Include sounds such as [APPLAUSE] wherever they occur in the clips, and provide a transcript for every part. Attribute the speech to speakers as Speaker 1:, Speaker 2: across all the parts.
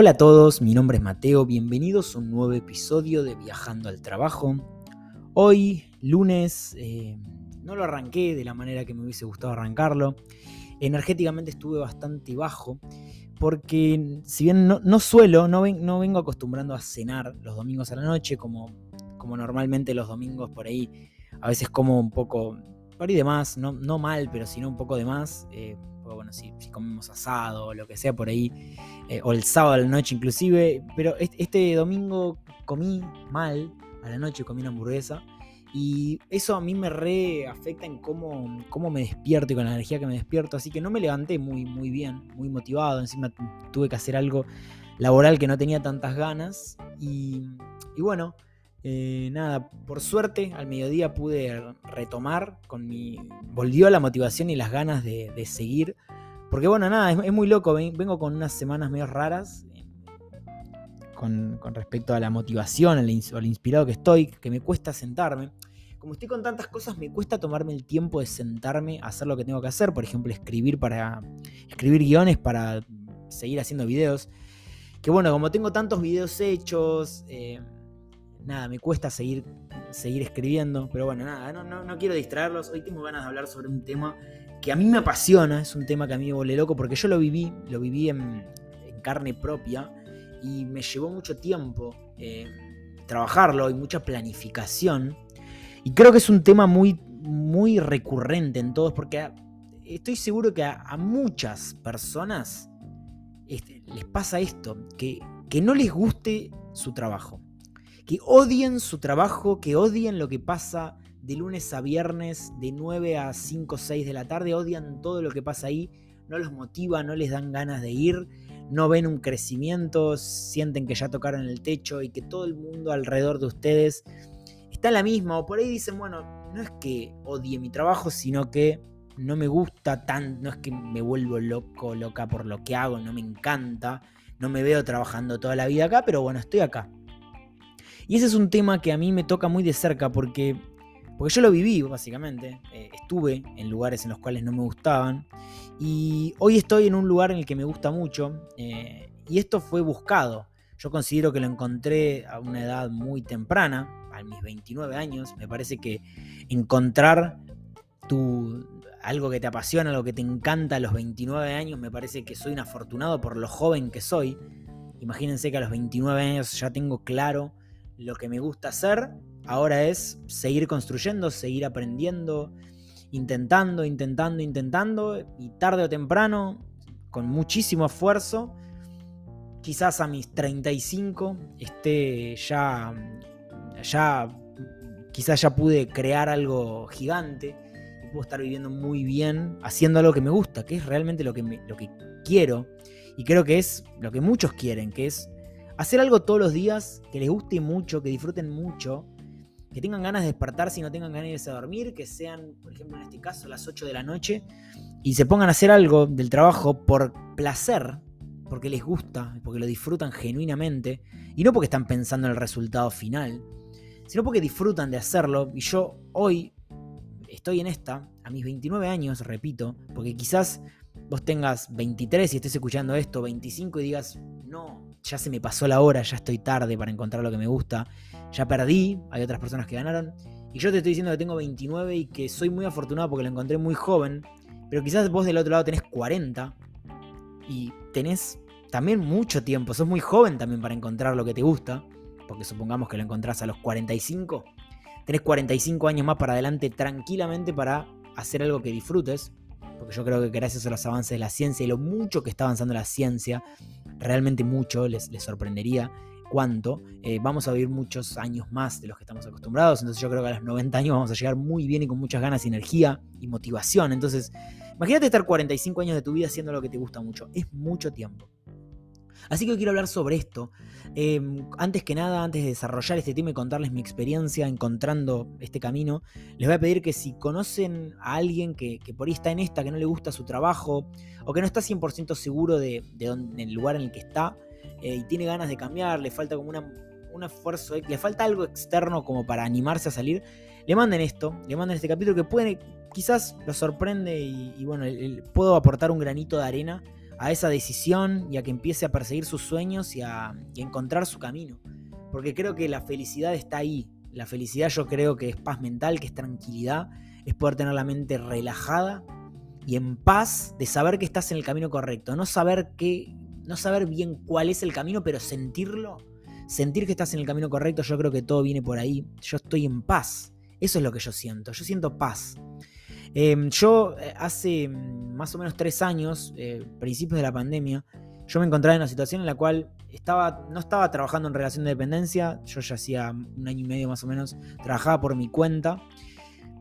Speaker 1: Hola a todos, mi nombre es Mateo, bienvenidos a un nuevo episodio de Viajando al Trabajo. Hoy, lunes, eh, no lo arranqué de la manera que me hubiese gustado arrancarlo. Energéticamente estuve bastante bajo porque si bien no, suelo, no, no, vengo acostumbrando a cenar los domingos a la noche como, como normalmente los domingos por ahí, a veces como un poco, por ahí de más, no, no mal, pero sino un poco de más. Eh, bueno, si, comemos asado o lo que sea por ahí, eh, o el sábado a la noche inclusive, pero este, domingo comí mal, a la noche comí una hamburguesa, y eso a mí me re afecta en cómo, cómo me despierto y con la energía que me despierto, así que no me levanté muy, muy bien, muy motivado, encima tuve que hacer algo laboral que no tenía tantas ganas, y, bueno, eh, nada, por suerte al mediodía pude retomar con mi. Volvió la motivación y las ganas de, seguir. Porque bueno, nada, es, muy loco. Vengo con unas semanas medio raras. Eh, con, respecto a la motivación, al, al inspirado que estoy, que me cuesta sentarme. Como estoy con tantas cosas, me cuesta tomarme el tiempo de sentarme a hacer lo que tengo que hacer. Por ejemplo, escribir para. escribir guiones para seguir haciendo videos. Que bueno, como tengo tantos videos hechos. Eh, nada, me cuesta seguir, seguir escribiendo, pero bueno, nada, no, quiero distraerlos. Hoy tengo ganas de hablar sobre un tema que a mí me apasiona, es un tema que a mí me vuelve loco porque yo lo viví, lo viví en, carne propia y me llevó mucho tiempo eh, trabajarlo y mucha planificación. Y creo que es un tema muy, muy recurrente en todos porque estoy seguro que a, muchas personas este, les pasa esto, que, que no les guste su trabajo que odien su trabajo, que odien lo que pasa de lunes a viernes, de 9 a 5 o 6 de la tarde, odian todo lo que pasa ahí, no los motiva, no les dan ganas de ir, no ven un crecimiento, sienten que ya tocaron el techo y que todo el mundo alrededor de ustedes está en la misma, o por ahí dicen, bueno, no es que odie mi trabajo, sino que no me gusta tanto, no es que me vuelvo loco, loca por lo que hago, no me encanta, no me veo trabajando toda la vida acá, pero bueno, estoy acá. Y ese es un tema que a mí me toca muy de cerca porque, porque yo lo viví, básicamente. Eh, estuve en lugares en los cuales no me gustaban. Y hoy estoy en un lugar en el que me gusta mucho. Eh, y esto fue buscado. Yo considero que lo encontré a una edad muy temprana, a mis 29 años. Me parece que encontrar tu, algo que te apasiona, algo que te encanta a los 29 años, me parece que soy un afortunado por lo joven que soy. Imagínense que a los 29 años ya tengo claro lo que me gusta hacer ahora es seguir construyendo, seguir aprendiendo, intentando, intentando, intentando, y tarde o temprano, con muchísimo esfuerzo, quizás a mis 35 esté ya, ya, quizás ya pude crear algo gigante y puedo estar viviendo muy bien haciendo algo que me gusta, que es realmente lo que, lo que quiero y creo que es lo que muchos quieren, que es Hacer algo todos los días que les guste mucho, que disfruten mucho, que tengan ganas de despertarse y no tengan ganas de irse a dormir, que sean, por ejemplo, en este caso, las 8 de la noche, y se pongan a hacer algo del trabajo por placer, porque les gusta, porque lo disfrutan genuinamente, y no porque están pensando en el resultado final, sino porque disfrutan de hacerlo. Y yo hoy estoy en esta, a mis 29 años, repito, porque quizás vos tengas 23 y estés escuchando esto, 25 y digas, no, ya se me pasó la hora, ya estoy tarde para encontrar lo que me gusta, ya perdí, hay otras personas que ganaron. Y yo te estoy diciendo que tengo 29 y que soy muy afortunado porque lo encontré muy joven, pero quizás vos del otro lado tenés 40 y tenés también mucho tiempo, sos muy joven también para encontrar lo que te gusta, porque supongamos que lo encontrás a los 45, tenés 45 años más para adelante tranquilamente para hacer algo que disfrutes, porque yo creo que gracias a los avances de la ciencia y lo mucho que está avanzando la ciencia, realmente mucho, les, sorprendería cuánto, eh, vamos a vivir muchos años más de los que estamos acostumbrados, entonces yo creo que a los 90 años vamos a llegar muy bien y con muchas ganas, energía y motivación, entonces imagínate estar 45 años de tu vida haciendo lo que te gusta mucho, es mucho tiempo. Así que hoy quiero hablar sobre esto. Em, antes que nada, antes de desarrollar este tema y contarles mi experiencia encontrando este camino, les voy a pedir que si conocen a alguien que, por ahí está en esta, que no le gusta su trabajo, o que no está 100% seguro de, del lugar en el que está, eh, y tiene ganas de cambiar, le falta como un esfuerzo, le falta algo externo como para animarse a salir, le manden esto, le manden este capítulo que puede, quizás lo sorprende y, bueno, puedo aportar un granito de arena a esa decisión y a que empiece a perseguir sus sueños y a, encontrar su camino. Porque creo que la felicidad está ahí. La felicidad yo creo que es paz mental, que es tranquilidad, es poder tener la mente relajada y en paz de saber que estás en el camino correcto. No saber qué, no saber bien cuál es el camino, pero sentirlo. Sentir que estás en el camino correcto, yo creo que todo viene por ahí. Yo estoy en paz. Eso es lo que yo siento. Yo siento paz. Em, yo eh, hace mm, más o menos tres años, eh, principios de la pandemia, yo me encontraba en una situación en la cual estaba, no estaba trabajando en relación de dependencia, yo ya hacía un año y medio más o menos, trabajaba por mi cuenta,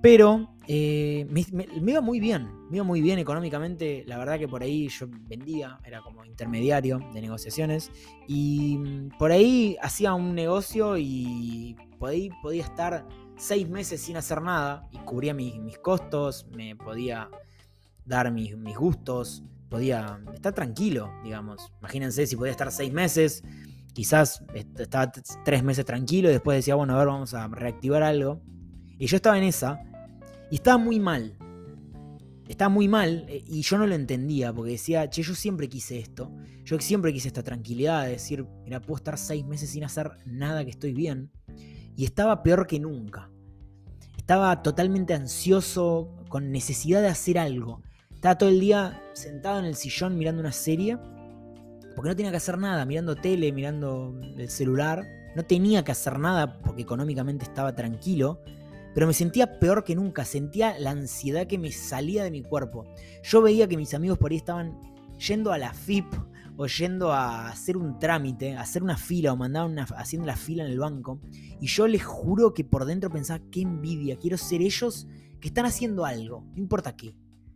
Speaker 1: pero eh, me, iba muy bien, me iba muy bien económicamente, la verdad que por ahí yo vendía, era como intermediario de negociaciones, y mm, por ahí hacía un negocio y por ahí podía estar seis meses sin hacer nada y cubría mis, mis costos, me podía dar mis, mis, gustos, podía estar tranquilo, digamos. Imagínense si podía estar seis meses, quizás estaba tres meses tranquilo y después decía, bueno, a ver, vamos a reactivar algo. Y yo estaba en esa y estaba muy mal. Estaba muy mal eh, y yo no lo entendía porque decía, che, yo siempre quise esto. Yo siempre quise esta tranquilidad de decir, mira, puedo estar seis meses sin hacer nada que estoy bien y estaba peor que nunca. Estaba totalmente ansioso, con necesidad de hacer algo. Estaba todo el día sentado en el sillón mirando una serie, porque no tenía que hacer nada, mirando tele, mirando el celular. No tenía que hacer nada porque económicamente estaba tranquilo, pero me sentía peor que nunca, sentía la ansiedad que me salía de mi cuerpo. Yo veía que mis amigos por ahí estaban yendo a la FIP o yendo a hacer un trámite, a hacer una fila o mandar una, haciendo la fila en el banco. Y yo les juro que por dentro pensaba, qué envidia, quiero ser ellos que están haciendo algo, no importa qué.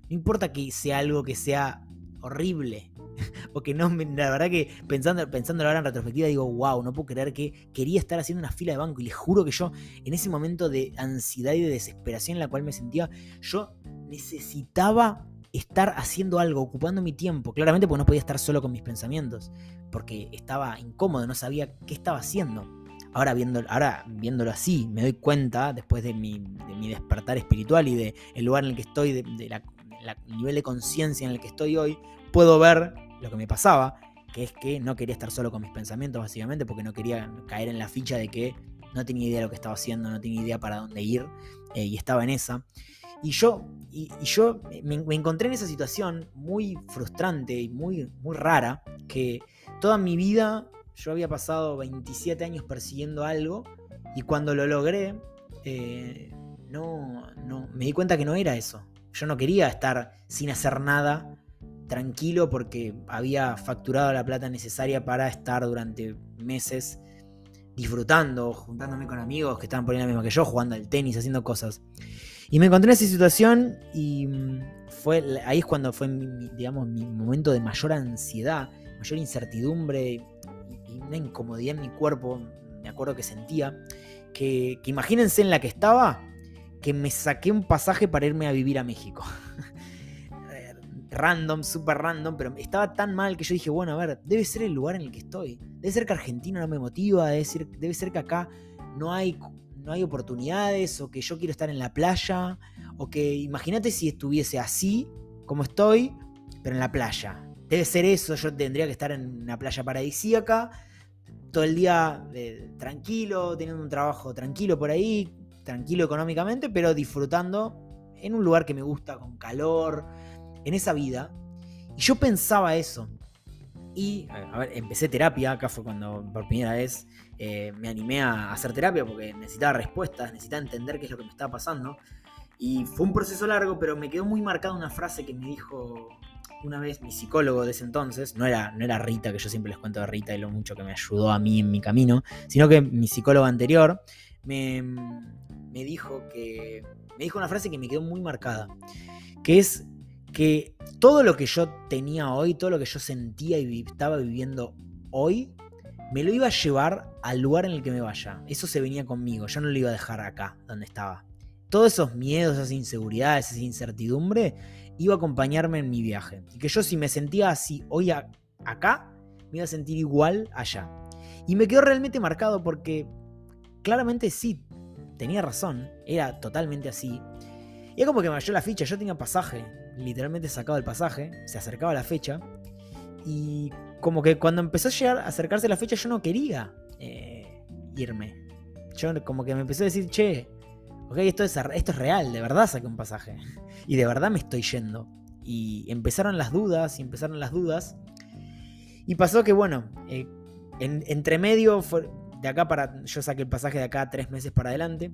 Speaker 1: No importa que sea algo que sea horrible. [LAUGHS] Porque no, la verdad que pensando, pensando ahora en retrospectiva digo, wow, no puedo creer que quería estar haciendo una fila de banco. Y les juro que yo, en ese momento de ansiedad y de desesperación en la cual me sentía, yo necesitaba estar haciendo algo, ocupando mi tiempo. Claramente porque no podía estar solo con mis pensamientos, porque estaba incómodo, no sabía qué estaba haciendo. Ahora, viendo, ahora viéndolo así, me doy cuenta, después de mi, despertar espiritual y del el lugar en el que estoy, de, nivel de conciencia en el que estoy hoy, puedo ver lo que me pasaba, que es que no quería estar solo con mis pensamientos, básicamente, porque no quería caer en la ficha de que no tenía idea de lo que estaba haciendo, no tenía idea para dónde ir, eh, y estaba en esa. Y yo, y, yo me, encontré en esa situación muy frustrante y muy, muy rara, que toda mi vida yo había pasado 27 años persiguiendo algo y cuando lo logré, eh, no, no, me di cuenta que no era eso. Yo no quería estar sin hacer nada, tranquilo, porque había facturado la plata necesaria para estar durante meses disfrutando, juntándome con amigos que estaban por ahí la misma que yo, jugando al tenis, haciendo cosas. Y me encontré en esa situación y mm, fue, ahí es cuando fue, mi, digamos, mi momento de mayor ansiedad, mayor incertidumbre y, una incomodidad en mi cuerpo. Me acuerdo que sentía que, que imagínense en la que estaba, que me saqué un pasaje para irme a vivir a México. [LAUGHS] random, súper random, pero estaba tan mal que yo dije, bueno, a ver, debe ser el lugar en el que estoy. Debe ser que Argentina no me motiva, debe ser, debe ser que acá no hay no hay oportunidades o que yo quiero estar en la playa o que imagínate si estuviese así como estoy, pero en la playa. Debe ser eso, yo tendría que estar en una playa paradisíaca, todo el día eh, tranquilo, teniendo un trabajo tranquilo por ahí, tranquilo económicamente, pero disfrutando en un lugar que me gusta, con calor, en esa vida. Y yo pensaba eso. Y, empecé terapia, acá fue cuando por primera vez eh, me animé a hacer terapia porque necesitaba respuestas, necesitaba entender qué es lo que me estaba pasando. Y fue un proceso largo, pero me quedó muy marcada una frase que me dijo una vez mi psicólogo de ese entonces, no era, no era Rita, que yo siempre les cuento de Rita y lo mucho que me ayudó a mí en mi camino, sino que mi psicólogo anterior me, me dijo que me dijo una frase que me quedó muy marcada, que es que todo lo que yo tenía hoy, todo lo que yo sentía y estaba viviendo hoy, me lo iba a llevar al lugar en el que me vaya. Eso se venía conmigo, yo no lo iba a dejar acá, donde estaba. Todos esos miedos, esas inseguridades, esa incertidumbre, iba a acompañarme en mi viaje. Y que yo si me sentía así hoy acá, me iba a sentir igual allá. Y me quedó realmente marcado porque claramente sí, tenía razón, era totalmente así. Y es como que me cayó la ficha, yo tenía pasaje, literalmente sacado el pasaje, se acercaba la fecha, y como que cuando empezó a llegar a acercarse la fecha yo no quería eh, irme. Yo como que me empecé a decir, che, ok, esto es, esto es real, de verdad saqué un pasaje. [LAUGHS] Y de verdad me estoy yendo. Y empezaron las dudas, y empezaron las dudas. Y pasó que, bueno, eh, entre medio, de acá para, yo saqué el pasaje de acá tres meses para adelante.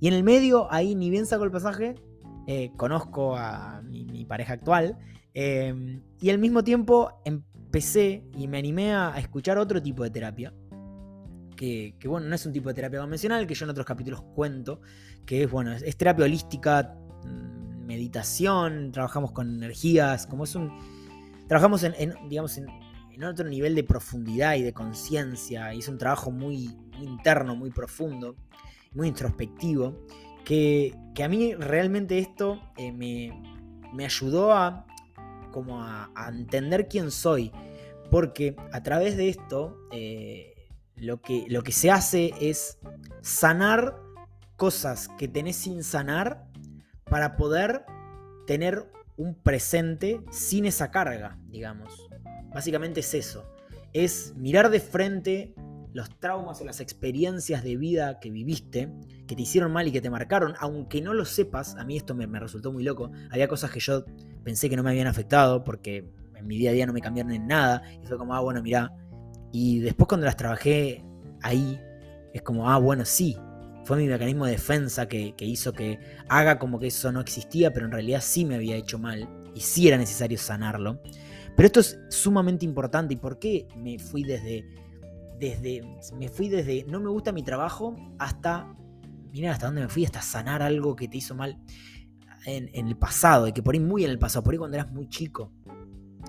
Speaker 1: Y en el medio, ahí ni bien saco el pasaje, eh, conozco a mi, pareja actual. Em, y al mismo tiempo empecé y me animé a, escuchar otro tipo de terapia. Que, bueno, no es un tipo de terapia convencional, que yo en otros capítulos cuento, que es, bueno, es, terapia holística, mm, meditación, trabajamos con energías, como es un... Trabajamos en, digamos, en, otro nivel de profundidad y de conciencia. Y es un trabajo muy, interno, muy profundo, muy introspectivo, que, a mí realmente esto eh, me, ayudó a, como a, entender quién soy. Porque a través de esto eh, lo, que, lo que se hace es sanar cosas que tenés sin sanar para poder tener un presente sin esa carga, digamos. Básicamente es eso. Es mirar de frente los traumas o las experiencias de vida que viviste, que te hicieron mal y que te marcaron, aunque no lo sepas, a mí esto me, resultó muy loco. Había cosas que yo pensé que no me habían afectado porque en mi día a día no me cambiaron en nada. Y fue como, ah, bueno, mirá. Y después cuando las trabajé ahí, es como, ah, bueno, sí. Fue mi mecanismo de defensa que, que hizo que haga como que eso no existía, pero en realidad sí me había hecho mal y sí era necesario sanarlo. Pero esto es sumamente importante. ¿Y por qué me fui desde, desde, me fui desde no me gusta mi trabajo hasta, miren hasta dónde me fui, hasta sanar algo que te hizo mal en, el pasado, y que por ahí muy en el pasado, por ahí cuando eras muy chico.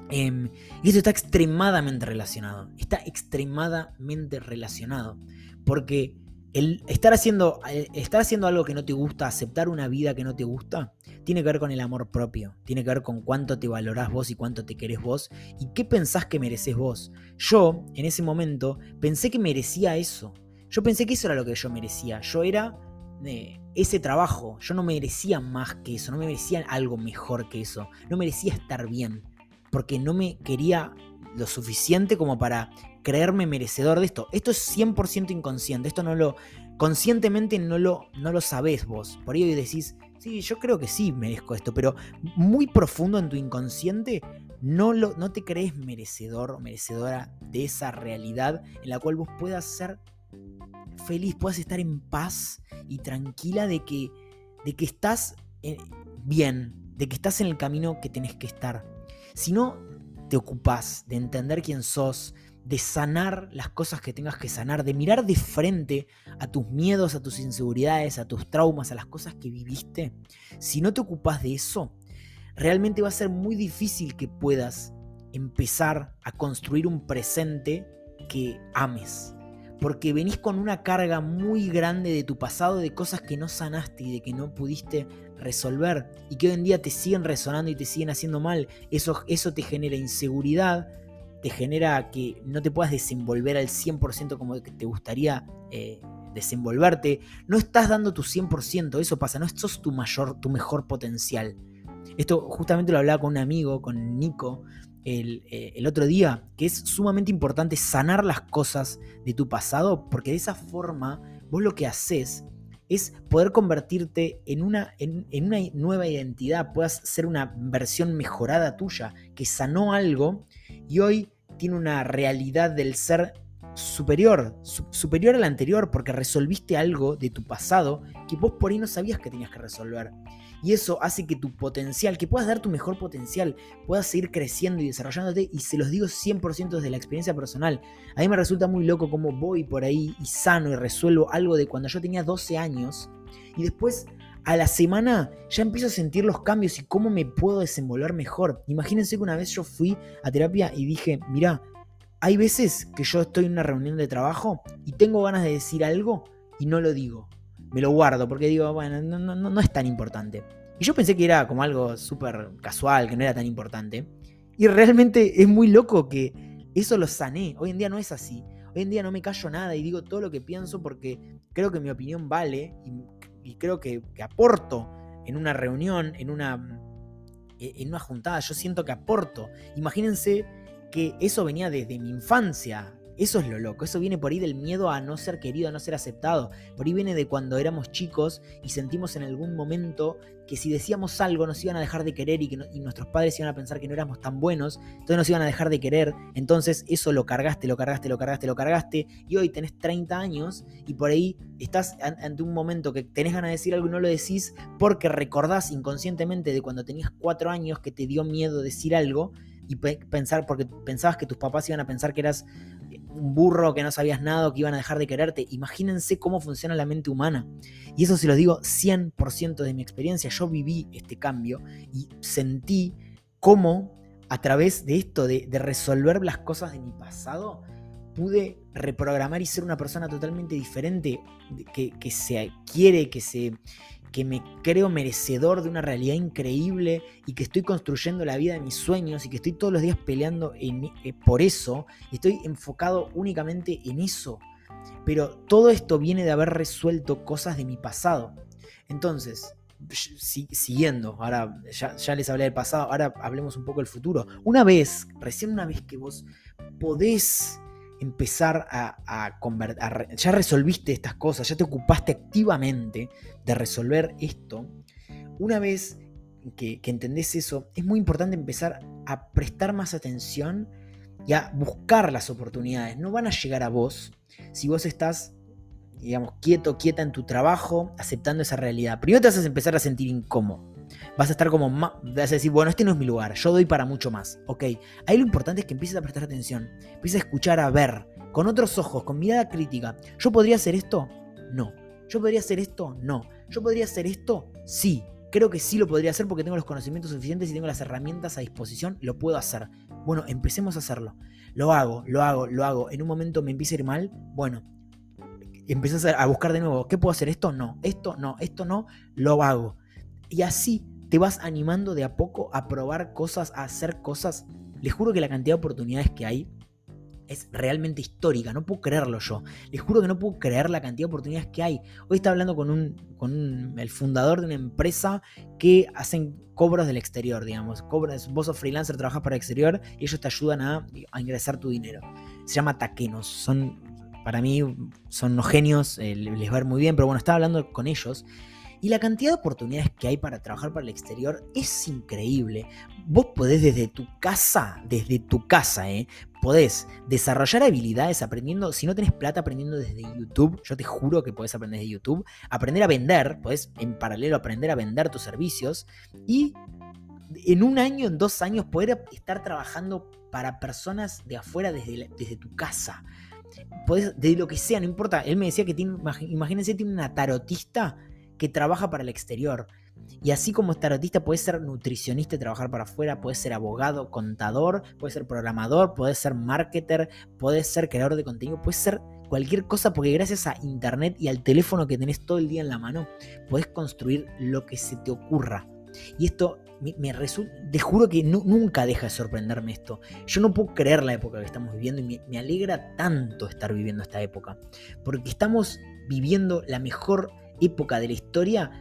Speaker 1: Em, y esto está extremadamente relacionado. Está extremadamente relacionado. Porque el estar haciendo, estar haciendo algo que no te gusta, aceptar una vida que no te gusta, tiene que ver con el amor propio, tiene que ver con cuánto te valorás vos y cuánto te querés vos y qué pensás que mereces vos. Yo, en ese momento, pensé que merecía eso. Yo pensé que eso era lo que yo merecía. Yo era eh, ese trabajo. Yo no merecía más que eso, no me merecía algo mejor que eso. No merecía estar bien, porque no me quería lo suficiente como para creerme merecedor de esto. Esto es 100% inconsciente, esto no lo conscientemente no lo no lo sabés vos. Por ello decís, sí, yo creo que sí merezco esto, pero muy profundo en tu inconsciente no lo no te crees merecedor o merecedora de esa realidad en la cual vos puedas ser feliz, puedas estar en paz y tranquila de que de que estás eh, bien, de que estás en el camino que tenés que estar. Si no te ocupas de entender quién sos, de sanar las cosas que tengas que sanar, de mirar de frente a tus miedos, a tus inseguridades, a tus traumas, a las cosas que viviste, si no te ocupas de eso, realmente va a ser muy difícil que puedas empezar a construir un presente que ames. Porque venís con una carga muy grande de tu pasado, de cosas que no sanaste y de que no pudiste resolver y que hoy en día te siguen resonando y te siguen haciendo mal. Eso, eso te genera inseguridad, te genera que no te puedas desenvolver al 100% como te gustaría eh, desenvolverte. No estás dando tu 100%, eso pasa, no sos tu, mayor, tu mejor potencial. Esto justamente lo hablaba con un amigo, con Nico, el, eh, el, otro día, que es sumamente importante sanar las cosas de tu pasado, porque de esa forma vos lo que haces es poder convertirte en una, en, una nueva identidad, puedas ser una versión mejorada tuya, que sanó algo y hoy tiene una realidad del ser superior, superior al anterior, porque resolviste algo de tu pasado que vos por ahí no sabías que tenías que resolver. Y eso hace que tu potencial, que puedas dar tu mejor potencial, puedas seguir creciendo y desarrollándote. Y se los digo 100% desde la experiencia personal. A mí me resulta muy loco cómo voy por ahí y sano y resuelvo algo de cuando yo tenía 12 años. Y después a la semana ya empiezo a sentir los cambios y cómo me puedo desenvolver mejor. Imagínense que una vez yo fui a terapia y dije, mira, hay veces que yo estoy en una reunión de trabajo y tengo ganas de decir algo y no lo digo me lo guardo porque digo, bueno, no, no, no es tan importante. Y yo pensé que era como algo súper casual, que no era tan importante. Y realmente es muy loco que eso lo sané. Hoy en día no es así. Hoy en día no me callo nada y digo todo lo que pienso porque creo que mi opinión vale y, creo que, que, aporto en una reunión, en una, en una juntada. Yo siento que aporto. Imagínense que eso venía desde mi infancia. Eso es lo loco, eso viene por ahí del miedo a no ser querido, a no ser aceptado. Por ahí viene de cuando éramos chicos y sentimos en algún momento que si decíamos algo nos iban a dejar de querer y que nuestros padres iban a pensar que no éramos tan buenos, entonces nos iban a dejar de querer. Entonces eso lo cargaste, lo cargaste, lo cargaste, lo cargaste y hoy tenés 30 años y por ahí estás ante un momento que tenés ganas de decir algo y no lo decís porque recordás inconscientemente de cuando tenías 4 años que te dio miedo decir algo y pensar porque pensabas que tus papás iban a pensar que eras un burro, que no sabías nada, que iban a dejar de quererte. Imagínense cómo funciona la mente humana. Y eso se lo digo 100% de mi experiencia. Yo viví este cambio y sentí cómo a través de esto, de, de resolver las cosas de mi pasado, pude reprogramar y ser una persona totalmente diferente, que, que se quiere, que se, que me creo merecedor de una realidad increíble y que estoy construyendo la vida de mis sueños y que estoy todos los días peleando eh, por eso estoy enfocado únicamente en eso. Pero todo esto viene de haber resuelto cosas de mi pasado. Entonces, siguiendo, ahora ya, ya, les hablé del pasado, ahora hablemos un poco del futuro. Una vez, recién una vez que vos podés empezar a, convertir, ya resolviste estas cosas, ya te ocupaste activamente de resolver esto, una vez que, que entendés eso, es muy importante empezar a prestar más atención y a buscar las oportunidades. No van a llegar a vos si vos estás, digamos, quieto, quieta en tu trabajo, aceptando esa realidad. Primero te vas a empezar a sentir incómodo vas a estar como, vas a decir, bueno, este no es mi lugar, yo doy para mucho más. Ok, ahí lo importante es que empieces a prestar atención, empieces a escuchar, a ver, con otros ojos, con mirada crítica. ¿Yo podría hacer esto? No. ¿Yo podría hacer esto? No. ¿Yo podría hacer esto? Sí. Creo que sí lo podría hacer porque tengo los conocimientos suficientes y tengo las herramientas a disposición, lo puedo hacer. Bueno, empecemos a hacerlo. Lo hago, lo hago, lo hago. En un momento me empieza a ir mal, bueno, empiezas a buscar de nuevo, ¿qué puedo hacer? Esto no, esto no, esto no, lo hago. Y así te vas animando de a poco a probar cosas, a hacer cosas. Les juro que la cantidad de oportunidades que hay es realmente histórica, no puedo creerlo yo. Les juro que no puedo creer la cantidad de oportunidades que hay. Hoy estaba hablando con, un, con el fundador de una empresa que hacen cobros del exterior, digamos. Cobras, vos sos freelancer, trabajas para el exterior y ellos te ayudan a, ingresar tu dinero. Se llama Taquenos. Son, para mí, son unos genios, eh, les va a muy bien, pero bueno, estaba hablando con ellos y la cantidad de oportunidades que hay para trabajar para el exterior es increíble. Vos podés desde tu casa, desde tu casa, ¿eh? podés desarrollar habilidades aprendiendo, si no tenés plata, aprendiendo desde YouTube. Yo te juro que podés aprender desde YouTube. Aprender a vender, podés en paralelo aprender a vender tus servicios. Y en un año, en dos años, poder estar trabajando para personas de afuera desde, desde tu casa. Podés, de lo que sea, no importa. Él me decía que tiene, imagínense, tiene una tarotista que trabaja para el exterior. Y así como tarotista, puede ser nutricionista y trabajar para afuera, puede ser abogado, contador, puede ser programador, puede ser marketer, puede ser creador de contenido, puede ser cualquier cosa porque gracias a internet y al teléfono que tenés todo el día en la mano, puedes construir lo que se te ocurra. Y esto me, resulta, te juro que nunca deja de sorprenderme esto. Yo no puedo creer la época que estamos viviendo y me alegra tanto estar viviendo esta época, porque estamos viviendo la mejor época de la historia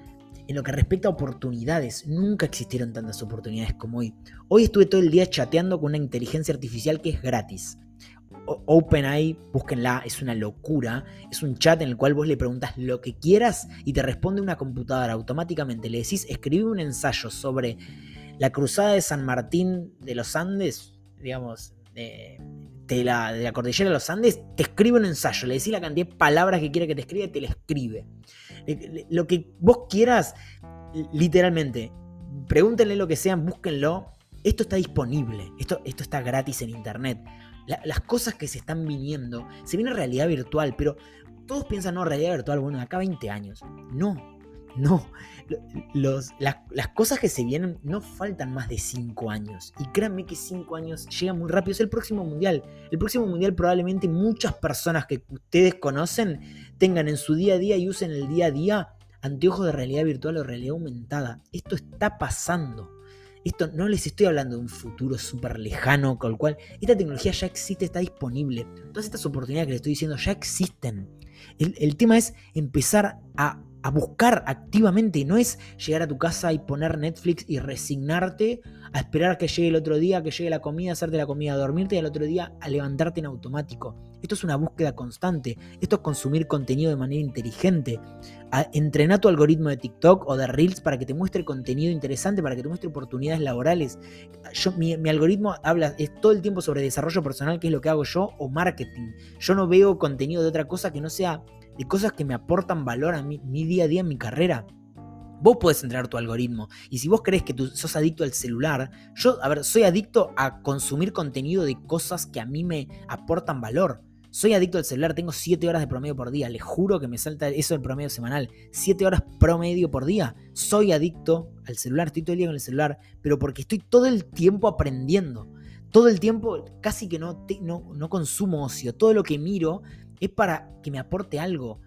Speaker 1: en lo que respecta a oportunidades. Nunca existieron tantas oportunidades como hoy. Hoy estuve todo el día chateando con una inteligencia artificial que es gratis. OpenAI, búsquenla, es una locura. Es un chat en el cual vos le preguntas lo que quieras y te responde una computadora automáticamente. Le decís, escribí un ensayo sobre la cruzada de San Martín de los Andes, digamos, de, la, de la cordillera de los Andes, te escribe un ensayo. Le decís la cantidad de palabras que quiere que te escriba y te la escribe. Lo que vos quieras, literalmente, pregúntenle lo que sean, búsquenlo. Esto está disponible, esto, esto está gratis en internet. las cosas que se están viniendo, se viene realidad virtual, pero todos piensan, no, realidad virtual, bueno, acá 20 años. No, no, los, las, cosas que se vienen no faltan más de 5 años. Y créanme que 5 años llega muy rápido. Es el próximo mundial. El próximo mundial probablemente muchas personas que ustedes conocen tengan en su día a día y usen el día a día anteojos de realidad virtual o realidad aumentada. Esto está pasando. Esto no les estoy hablando de un futuro súper lejano con el cual esta tecnología ya existe, está disponible. Todas estas oportunidades que les estoy diciendo ya existen. el tema es empezar a a buscar activamente. No es llegar a tu casa y poner Netflix y resignarte a esperar que llegue el otro día, que llegue la comida, hacerte la comida, a dormirte y al otro día a levantarte en automático. Esto es una búsqueda constante. Esto es consumir contenido de manera inteligente. Entrena tu algoritmo de TikTok o de Reels para que te muestre contenido interesante, para que te muestre oportunidades laborales. Yo, mi, mi, algoritmo habla es todo el tiempo sobre desarrollo personal, que es lo que hago yo, o marketing. Yo no veo contenido de otra cosa que no sea de cosas que me aportan valor a mi, mi día a día en mi carrera. Vos podés entrenar tu algoritmo. Y si vos crees que tú sos adicto al celular, yo, a ver, soy adicto a consumir contenido de cosas que a mí me aportan valor. Soy adicto al celular, tengo 7 horas de promedio por día. Les juro que me salta eso el promedio semanal. 7 horas promedio por día. Soy adicto al celular, estoy todo el día con el celular, pero porque estoy todo el tiempo aprendiendo. Todo el tiempo casi que no, no, no consumo ocio. Todo lo que miro es para que me aporte algo.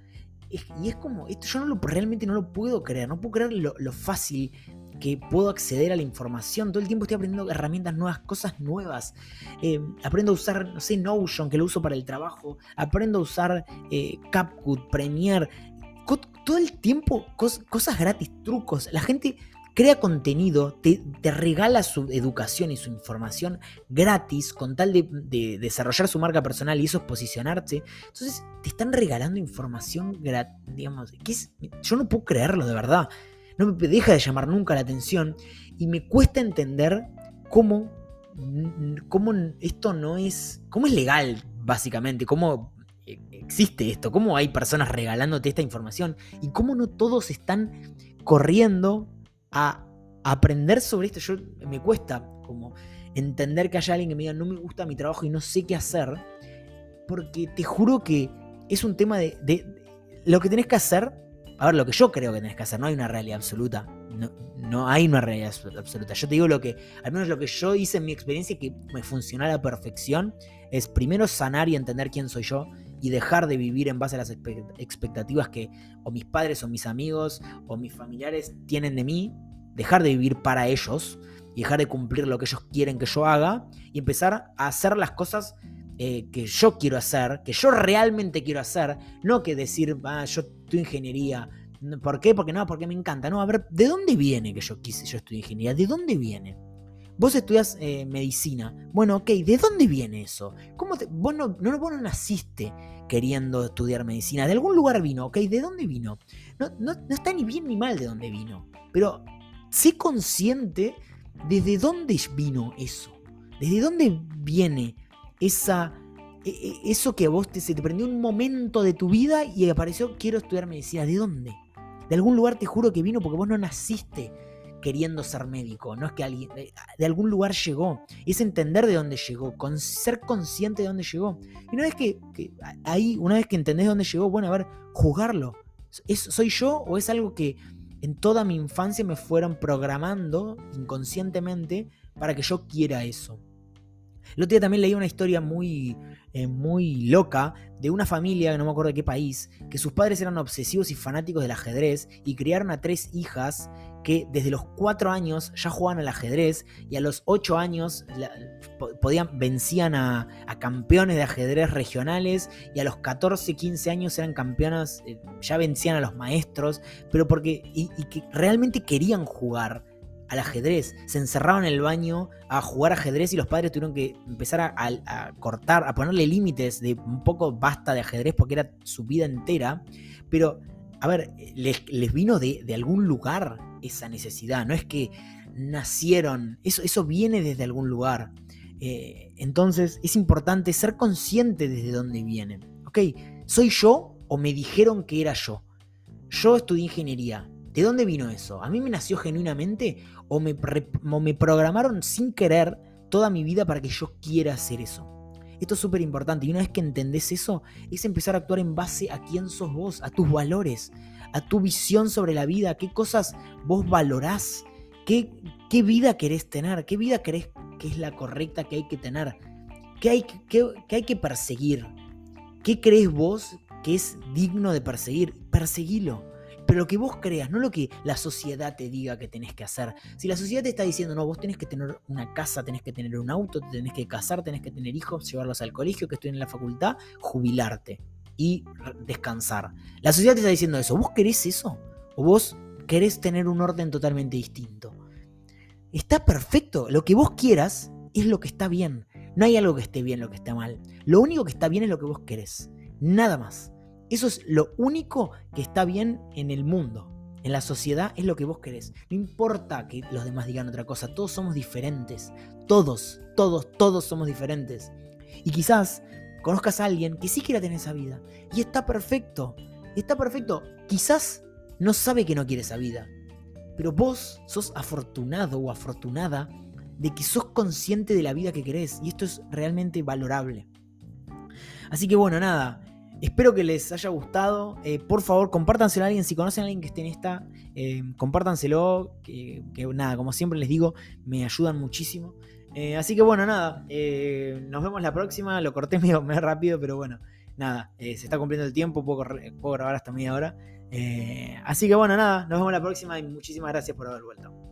Speaker 1: y es como, esto yo no lo, realmente no lo puedo creer, no puedo creer lo, fácil que puedo acceder a la información. Todo el tiempo estoy aprendiendo herramientas nuevas, cosas nuevas. Eh, aprendo a usar, no sé, Notion, que lo uso para el trabajo. Aprendo a usar eh, CapCut, Premiere. Todo el tiempo cosas gratis, trucos. La gente crea contenido, te, regala su educación y su información gratis con tal de, desarrollar su marca personal y eso es posicionarse. Entonces te están regalando información gratis, digamos, yo no puedo creerlo de verdad. No me deja de llamar nunca la atención y me cuesta entender cómo, cómo esto no es, cómo es legal, básicamente, cómo e, existe esto, cómo hay personas regalándote esta información y cómo no todos están corriendo a aprender sobre esto. Yo me cuesta como entender que haya alguien que me diga no me gusta mi trabajo y no sé qué hacer. Porque te juro que es un tema de, lo que tenés que hacer. A ver, lo que yo creo que tenés que hacer, no hay una realidad absoluta. No, no hay una realidad absoluta. Yo te digo lo que, al menos lo que yo hice en mi experiencia que me funcionó a la perfección, es primero sanar y entender quién soy yo y dejar de vivir en base a las expectativas que o mis padres o mis amigos o mis familiares tienen de mí, dejar de vivir para ellos y dejar de cumplir lo que ellos quieren que yo haga y empezar a hacer las cosas eh, que yo quiero hacer, que yo realmente quiero hacer, no que decir, ah, yo tu ingeniería. ¿Por qué? Porque no, porque me encanta. No, a ver, ¿de dónde viene que yo quise, yo estudié ingeniería? ¿De dónde viene? Vos estudias eh, medicina. Bueno, ok, ¿de dónde viene eso? ¿Cómo vos, no, vos no naciste queriendo estudiar medicina. De algún lugar vino, ok. ¿De dónde vino? No, no, está ni bien ni mal de dónde vino. Pero sé consciente de dónde vino eso. Desde dónde viene esa, e, e, eso que a vos te, se te prendió un momento de tu vida y apareció quiero estudiar medicina. ¿De dónde? De algún lugar te juro que vino porque vos no naciste queriendo ser médico, no es que alguien de algún lugar llegó, es entender de dónde llegó, con ser consciente de dónde llegó. Y una vez que, ahí, una vez que entendés de dónde llegó, bueno, a ver, jugarlo. ¿Es, ¿Soy yo o es algo que en toda mi infancia me fueron programando inconscientemente para que yo quiera eso? El otro día también leí una historia muy, eh, muy loca de una familia, que no me acuerdo de qué país, que sus padres eran obsesivos y fanáticos del ajedrez y criaron a tres hijas que desde los 4 años ya jugaban al ajedrez y a los 8 años podían, vencían a, campeones de ajedrez regionales y a los 14, 15 años eran campeonas, eh, ya vencían a los maestros, pero porque, y, que realmente querían jugar al ajedrez, se encerraban en el baño a jugar ajedrez y los padres tuvieron que empezar a, cortar, a ponerle límites de un poco basta de ajedrez porque era su vida entera, pero a ver, les, vino de, algún lugar esa necesidad, no es que nacieron, eso, eso viene desde algún lugar. Eh, entonces es importante ser consciente desde dónde viene. Ok, ¿soy yo o me dijeron que era yo? Yo estudié ingeniería. ¿De dónde vino eso? ¿A mí me nació genuinamente o me, programaron sin querer toda mi vida para que yo quiera hacer eso? Esto es súper importante. Y una vez que entendés eso, es empezar a actuar en base a quién sos vos, a tus valores, a tu visión sobre la vida, qué cosas vos valorás, qué, qué vida querés tener, qué vida querés que es la correcta que hay que tener, qué hay, qué, hay que perseguir, qué crees vos que es digno de perseguir, perseguilo. Pero lo que vos creas, no lo que la sociedad te diga que tenés que hacer. Si la sociedad te está diciendo, no, vos tenés que tener una casa, tenés que tener un auto, tenés que casar, tenés que tener hijos, llevarlos al colegio, que estén en la facultad, jubilarte y descansar. La sociedad te está diciendo eso. ¿Vos querés eso? ¿O vos querés tener un orden totalmente distinto? está perfecto. Lo que vos quieras es lo que está bien. No hay algo que esté bien, lo que está mal. Lo único que está bien es lo que vos querés. Nada más. Eso es lo único que está bien en el mundo. En la sociedad es lo que vos querés. No importa que los demás digan otra cosa. Todos somos diferentes. Todos, todos, todos somos diferentes. Y quizás conozcas a alguien que sí quiera tener esa vida. Y está perfecto. Está perfecto. Quizás no sabe que no quiere esa vida. Pero vos sos afortunado o afortunada de que sos consciente de la vida que querés. Y esto es realmente valorable. Así que bueno, nada. Espero que les haya gustado. Eh, por favor, compártanselo a alguien. Si conocen a alguien que esté en esta, eh, compártanselo. Que, nada, como siempre les digo, me ayudan muchísimo. Eh, así que bueno, nada. nos vemos la próxima. Lo corté [LAUGHS] medio, medio rápido, pero bueno, nada. se está cumpliendo el tiempo. Puedo, puedo grabar hasta media hora. así que bueno, nada. Nos vemos la próxima y muchísimas gracias por haber vuelto.